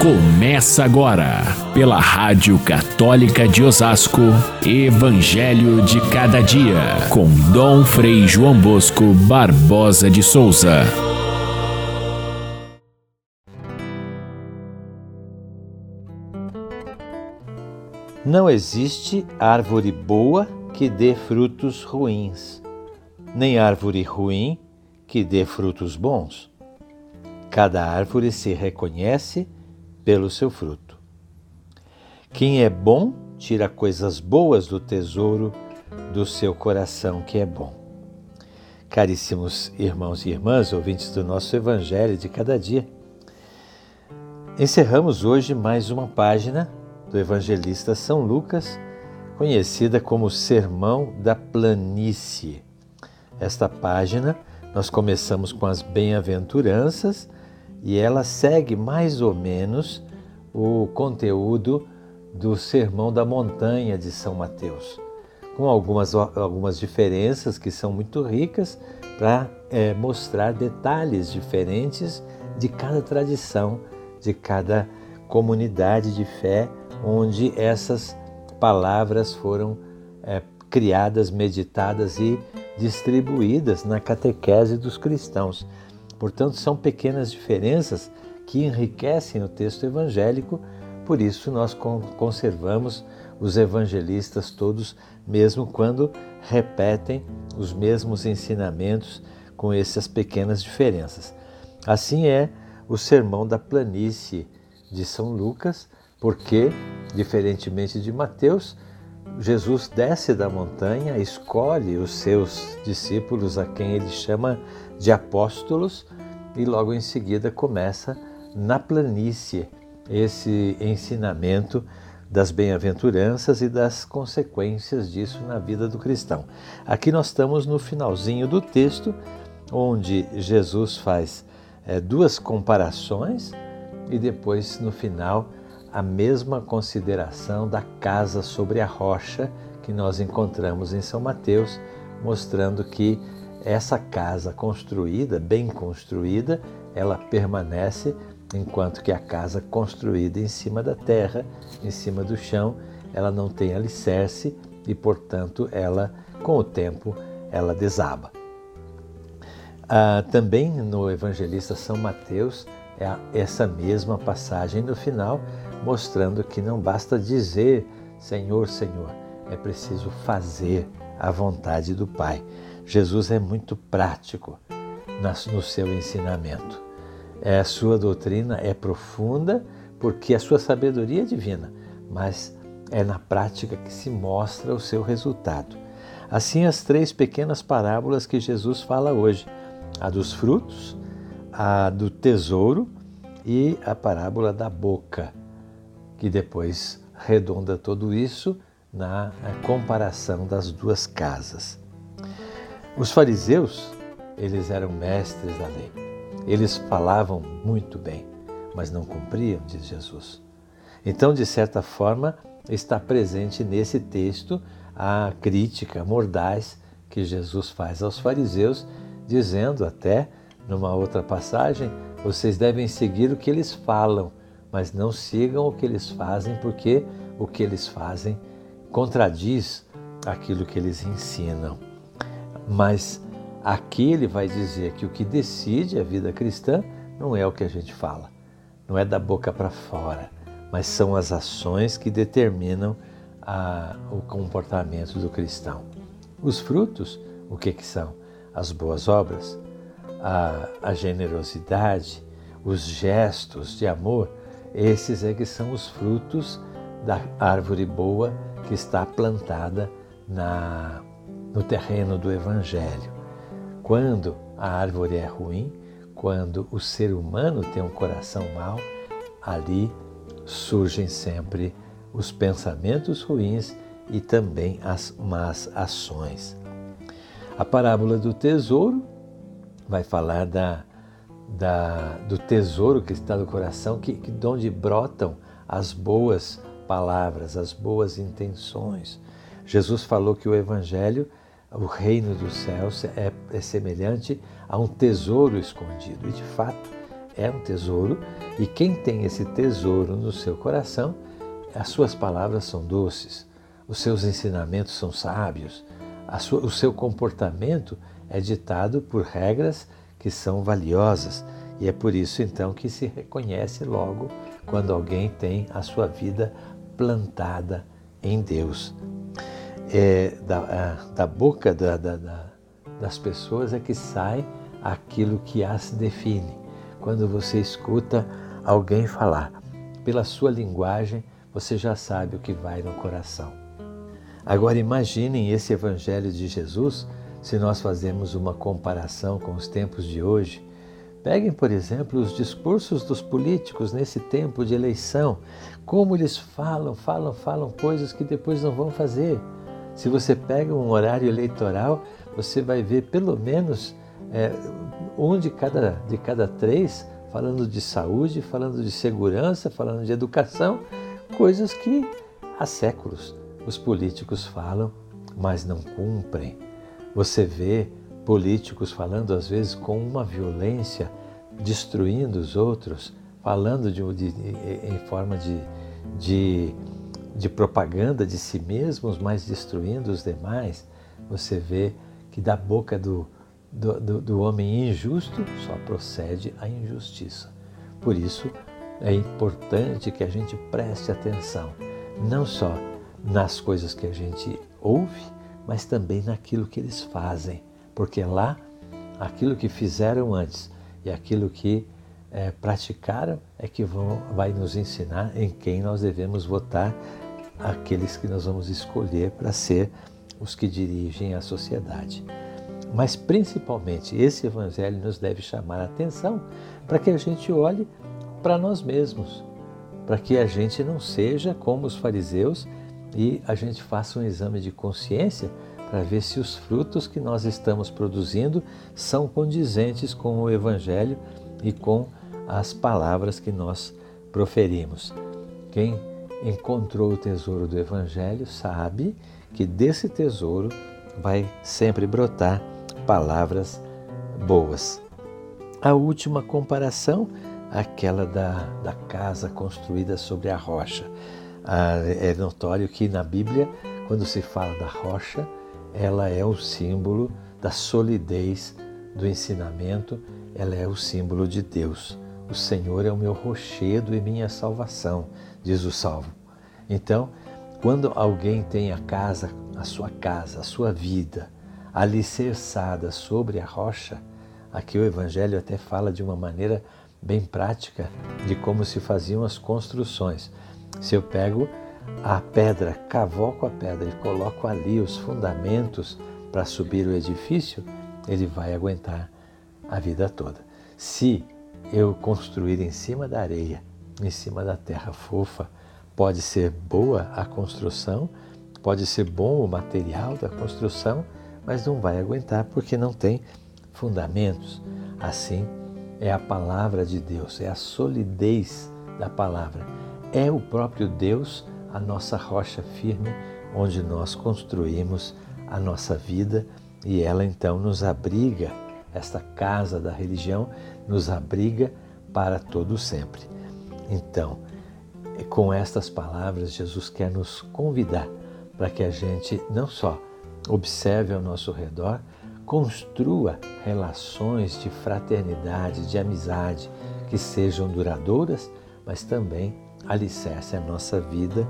Começa agora, pela Rádio Católica de Osasco, Evangelho de Cada Dia, com Dom Frei João Bosco Barbosa de Souza. Não existe árvore boa que dê frutos ruins, nem árvore ruim que dê frutos bons. Cada árvore se reconhece pelo seu fruto. Quem é bom tira coisas boas do tesouro do seu coração que é bom. Caríssimos irmãos e irmãs, ouvintes do nosso Evangelho de cada dia, encerramos hoje mais uma página do evangelista São Lucas, conhecida como Sermão da Planície. Esta página nós começamos com as bem-aventuranças e ela segue mais ou menos o conteúdo do Sermão da Montanha de São Mateus, com algumas, algumas diferenças que são muito ricas para é, mostrar detalhes diferentes de cada tradição, de cada comunidade de fé onde essas palavras foram é, criadas, meditadas e distribuídas na catequese dos cristãos. Portanto, são pequenas diferenças que enriquecem o texto evangélico, por isso nós conservamos os evangelistas todos, mesmo quando repetem os mesmos ensinamentos com essas pequenas diferenças. Assim é o sermão da planície de São Lucas, porque, diferentemente de Mateus, Jesus desce da montanha, escolhe os seus discípulos, a quem ele chama de apóstolos, e logo em seguida começa na planície esse ensinamento das bem-aventuranças e das consequências disso na vida do cristão. Aqui nós estamos no finalzinho do texto, onde Jesus faz é, duas comparações e depois no final a mesma consideração da casa sobre a rocha que nós encontramos em São Mateus, mostrando que essa casa construída, bem construída, ela permanece, enquanto que a casa construída em cima da terra, em cima do chão, ela não tem alicerce e, portanto, ela, com o tempo, ela desaba. Ah, também no evangelista São Mateus, é essa mesma passagem no final, mostrando que não basta dizer Senhor, Senhor, é preciso fazer a vontade do Pai. Jesus é muito prático no seu ensinamento. É, a sua doutrina é profunda porque a sua sabedoria é divina, mas é na prática que se mostra o seu resultado. Assim, as três pequenas parábolas que Jesus fala hoje: a dos frutos, a do tesouro e a parábola da boca, que depois redonda tudo isso na comparação das duas casas. Os fariseus, eles eram mestres da lei. Eles falavam muito bem, mas não cumpriam, diz Jesus. Então, de certa forma, está presente nesse texto a crítica mordaz que Jesus faz aos fariseus, dizendo até, numa outra passagem, vocês devem seguir o que eles falam, mas não sigam o que eles fazem, porque o que eles fazem contradiz aquilo que eles ensinam. Mas aqui ele vai dizer que o que decide a vida cristã não é o que a gente fala, não é da boca para fora, mas são as ações que determinam a, o comportamento do cristão. Os frutos, o que, que são? As boas obras, a, a generosidade, os gestos de amor, esses é que são os frutos da árvore boa que está plantada na no terreno do Evangelho. Quando a árvore é ruim, quando o ser humano tem um coração mau, ali surgem sempre os pensamentos ruins e também as más ações. A parábola do tesouro vai falar da, da, do tesouro que está no coração, que, que de onde brotam as boas palavras, as boas intenções. Jesus falou que o Evangelho o reino dos céus é, é semelhante a um tesouro escondido. E de fato é um tesouro e quem tem esse tesouro no seu coração, as suas palavras são doces, os seus ensinamentos são sábios, sua, o seu comportamento é ditado por regras que são valiosas e é por isso então que se reconhece logo quando alguém tem a sua vida plantada em Deus. É, da, a, da boca da, da, das pessoas é que sai aquilo que as define. Quando você escuta alguém falar, pela sua linguagem, você já sabe o que vai no coração. Agora imaginem esse evangelho de Jesus se nós fazemos uma comparação com os tempos de hoje. Peguem, por exemplo, os discursos dos políticos nesse tempo de eleição, como eles falam, falam, falam coisas que depois não vão fazer. Se você pega um horário eleitoral, você vai ver pelo menos é, um de cada, de cada três falando de saúde, falando de segurança, falando de educação, coisas que há séculos os políticos falam, mas não cumprem. Você vê políticos falando às vezes com uma violência, destruindo os outros, falando de, de, em forma de, de, de propaganda de si mesmos, mas destruindo os demais. Você vê que da boca do, do, do, do homem injusto só procede a injustiça. Por isso é importante que a gente preste atenção, não só nas coisas que a gente ouve, mas também naquilo que eles fazem, porque lá aquilo que fizeram antes e aquilo que é, praticaram é que vão, vai nos ensinar em quem nós devemos votar, aqueles que nós vamos escolher para ser os que dirigem a sociedade. Mas principalmente esse evangelho nos deve chamar a atenção para que a gente olhe para nós mesmos, para que a gente não seja como os fariseus e a gente faça um exame de consciência para ver se os frutos que nós estamos produzindo são condizentes com o evangelho e com as palavras que nós proferimos. Quem encontrou o tesouro do evangelho sabe que desse tesouro vai sempre brotar palavras boas. A última comparação, aquela da, da casa construída sobre a rocha. Ah, é notório que na Bíblia, quando se fala da rocha, ela é o símbolo da solidez do ensinamento, ela é o símbolo de Deus. O Senhor é o meu rochedo e minha salvação, diz o salvo. Então, quando alguém tem a casa, a sua casa, a sua vida alicerçada sobre a rocha, aqui o Evangelho até fala de uma maneira bem prática de como se faziam as construções. Se eu pego a pedra, cavoco a pedra e coloco ali os fundamentos para subir o edifício, ele vai aguentar a vida toda. Se eu construir em cima da areia, em cima da terra fofa, Pode ser boa a construção, pode ser bom o material da construção, mas não vai aguentar porque não tem fundamentos. Assim é a palavra de Deus, é a solidez da palavra. É o próprio Deus a nossa rocha firme onde nós construímos a nossa vida e ela então nos abriga, esta casa da religião nos abriga para todo sempre. Então, com estas palavras, Jesus quer nos convidar para que a gente não só observe ao nosso redor, construa relações de fraternidade, de amizade que sejam duradouras, mas também alicerce a nossa vida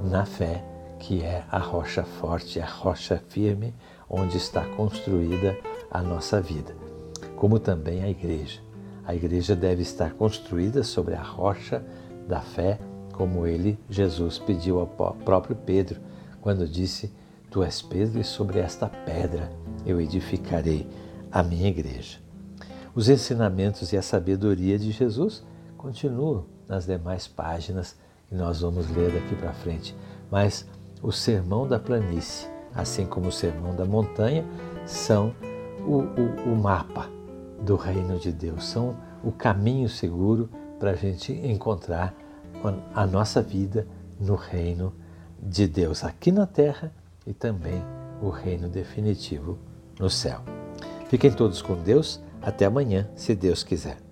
na fé, que é a rocha forte, a rocha firme onde está construída a nossa vida. Como também a igreja. A igreja deve estar construída sobre a rocha da fé como ele, Jesus, pediu ao próprio Pedro quando disse: Tu és Pedro, e sobre esta pedra eu edificarei a minha igreja. Os ensinamentos e a sabedoria de Jesus continuam nas demais páginas que nós vamos ler daqui para frente, mas o sermão da planície, assim como o sermão da montanha, são o, o, o mapa do reino de Deus, são o caminho seguro para a gente encontrar a nossa vida no reino de Deus aqui na terra e também o reino definitivo no céu. Fiquem todos com Deus. Até amanhã, se Deus quiser.